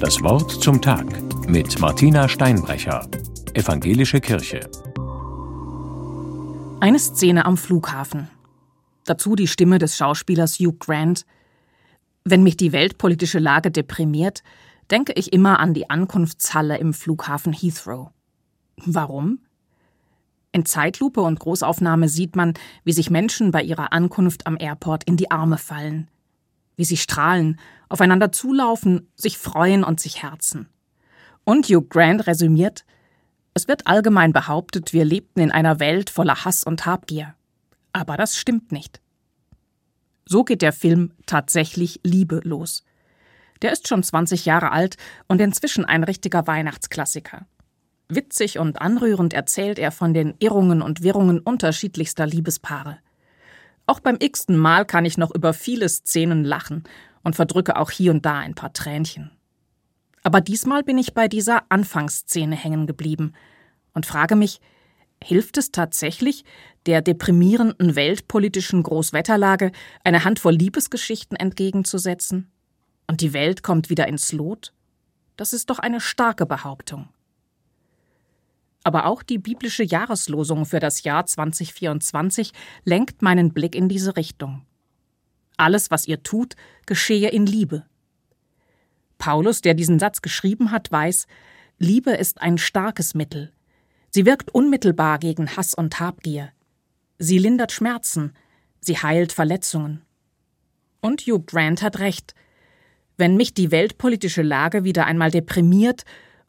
Das Wort zum Tag mit Martina Steinbrecher, Evangelische Kirche. Eine Szene am Flughafen. Dazu die Stimme des Schauspielers Hugh Grant. Wenn mich die weltpolitische Lage deprimiert, denke ich immer an die Ankunftshalle im Flughafen Heathrow. Warum? In Zeitlupe und Großaufnahme sieht man, wie sich Menschen bei ihrer Ankunft am Airport in die Arme fallen. Wie sie strahlen, aufeinander zulaufen, sich freuen und sich herzen. Und Hugh Grant resümiert, es wird allgemein behauptet, wir lebten in einer Welt voller Hass und Habgier. Aber das stimmt nicht. So geht der Film tatsächlich Liebe los. Der ist schon 20 Jahre alt und inzwischen ein richtiger Weihnachtsklassiker. Witzig und anrührend erzählt er von den Irrungen und Wirrungen unterschiedlichster Liebespaare. Auch beim x-ten Mal kann ich noch über viele Szenen lachen und verdrücke auch hier und da ein paar Tränchen. Aber diesmal bin ich bei dieser Anfangsszene hängen geblieben und frage mich, Hilft es tatsächlich, der deprimierenden weltpolitischen Großwetterlage eine Handvoll Liebesgeschichten entgegenzusetzen? Und die Welt kommt wieder ins Lot? Das ist doch eine starke Behauptung. Aber auch die biblische Jahreslosung für das Jahr 2024 lenkt meinen Blick in diese Richtung. Alles, was ihr tut, geschehe in Liebe. Paulus, der diesen Satz geschrieben hat, weiß, Liebe ist ein starkes Mittel, Sie wirkt unmittelbar gegen Hass und Habgier. Sie lindert Schmerzen, sie heilt Verletzungen. Und Hugh Grant hat recht. Wenn mich die weltpolitische Lage wieder einmal deprimiert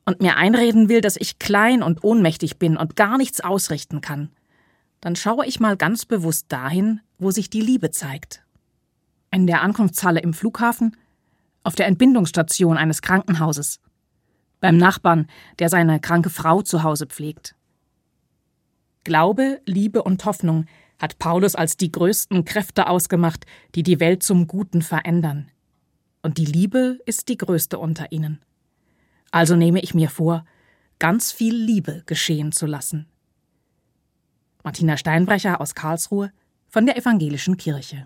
und mir einreden will, dass ich klein und ohnmächtig bin und gar nichts ausrichten kann, dann schaue ich mal ganz bewusst dahin, wo sich die Liebe zeigt. In der Ankunftshalle im Flughafen, auf der Entbindungsstation eines Krankenhauses, beim Nachbarn, der seine kranke Frau zu Hause pflegt. Glaube, Liebe und Hoffnung hat Paulus als die größten Kräfte ausgemacht, die die Welt zum Guten verändern. Und die Liebe ist die größte unter ihnen. Also nehme ich mir vor, ganz viel Liebe geschehen zu lassen. Martina Steinbrecher aus Karlsruhe von der Evangelischen Kirche.